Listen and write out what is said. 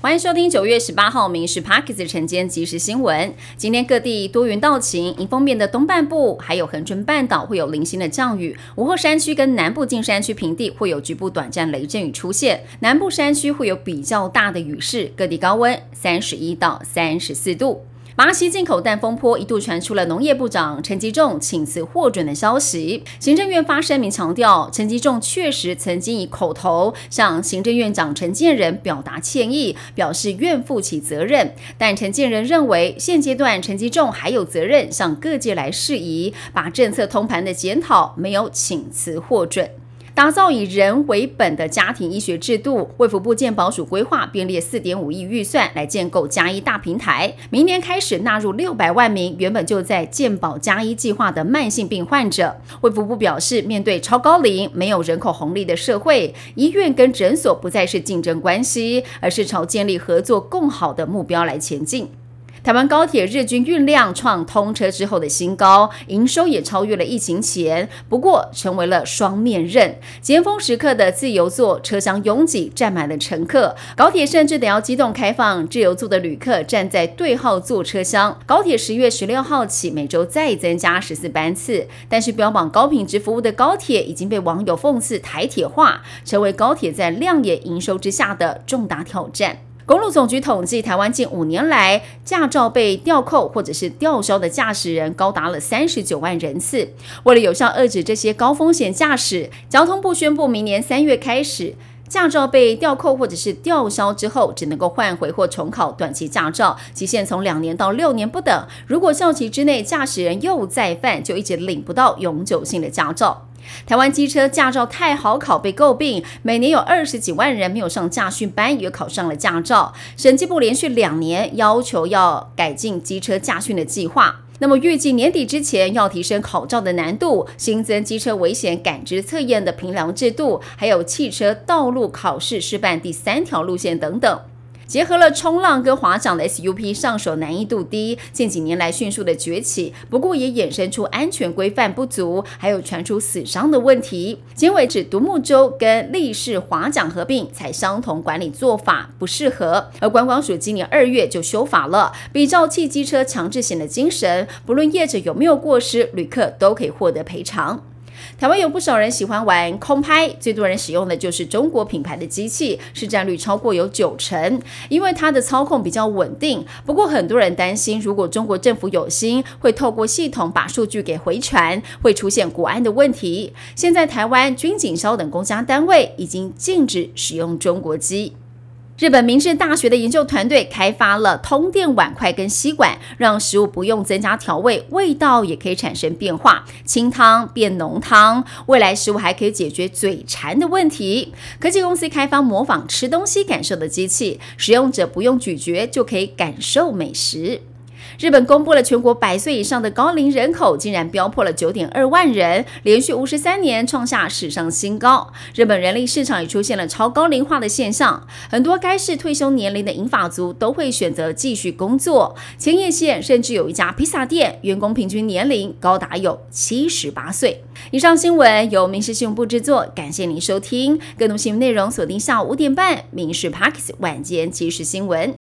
欢迎收听九月十八号《民事 Parkes 晨间即时新闻》。今天各地多云到晴，迎风面的东半部还有恒春半岛会有零星的降雨，午后山区跟南部近山区平地会有局部短暂雷阵雨出现，南部山区会有比较大的雨势，各地高温三十一到三十四度。巴西进口蛋风波一度传出了农业部长陈吉仲请辞获准的消息。行政院发声明强调，陈吉仲确实曾经以口头向行政院长陈建仁表达歉意，表示愿负起责任。但陈建仁认为，现阶段陈吉仲还有责任向各界来释疑，把政策通盘的检讨，没有请辞获准。打造以人为本的家庭医学制度，卫福部健保署规划编列四点五亿预算来建构加医大平台，明年开始纳入六百万名原本就在健保加医计划的慢性病患者。卫福部表示，面对超高龄、没有人口红利的社会，医院跟诊所不再是竞争关系，而是朝建立合作共好的目标来前进。台湾高铁日均运量创通车之后的新高，营收也超越了疫情前，不过成为了双面刃。尖峰时刻的自由座车厢拥挤，站满了乘客，高铁甚至得要机动开放自由座的旅客站在对号座车厢。高铁十月十六号起每周再增加十四班次，但是标榜高品质服务的高铁已经被网友讽刺台铁化，成为高铁在亮眼营收之下的重大挑战。公路总局统计，台湾近五年来驾照被吊扣或者是吊销的驾驶人高达了三十九万人次。为了有效遏制这些高风险驾驶，交通部宣布，明年三月开始，驾照被吊扣或者是吊销之后，只能够换回或重考短期驾照，期限从两年到六年不等。如果效期之内驾驶人又再犯，就一直领不到永久性的驾照。台湾机车驾照太好考，被诟病。每年有二十几万人没有上驾训班，也考上了驾照。审计部连续两年要求要改进机车驾训的计划，那么预计年底之前要提升考照的难度，新增机车危险感知测验的评量制度，还有汽车道路考试示范第三条路线等等。结合了冲浪跟滑桨的 SUP 上手难易度低，近几年来迅速的崛起。不过也衍生出安全规范不足，还有传出死伤的问题。今为止，独木舟跟立式滑桨合并，采相同管理做法不适合。而观光署今年二月就修法了，比照汽机车强制险的精神，不论业者有没有过失，旅客都可以获得赔偿。台湾有不少人喜欢玩空拍，最多人使用的就是中国品牌的机器，市占率超过有九成，因为它的操控比较稳定。不过很多人担心，如果中国政府有心，会透过系统把数据给回传，会出现国安的问题。现在台湾军警消等公家单位已经禁止使用中国机。日本明治大学的研究团队开发了通电碗筷跟吸管，让食物不用增加调味，味道也可以产生变化，清汤变浓汤。未来食物还可以解决嘴馋的问题。科技公司开发模仿吃东西感受的机器，使用者不用咀嚼就可以感受美食。日本公布了全国百岁以上的高龄人口，竟然飙破了九点二万人，连续五十三年创下史上新高。日本人力市场也出现了超高龄化的现象，很多该市退休年龄的银发族都会选择继续工作。千叶县甚至有一家披萨店，员工平均年龄高达有七十八岁。以上新闻由民事新闻部制作，感谢您收听。更多新闻内容锁定下午五点半《民事 Parks 晚间即时新闻》。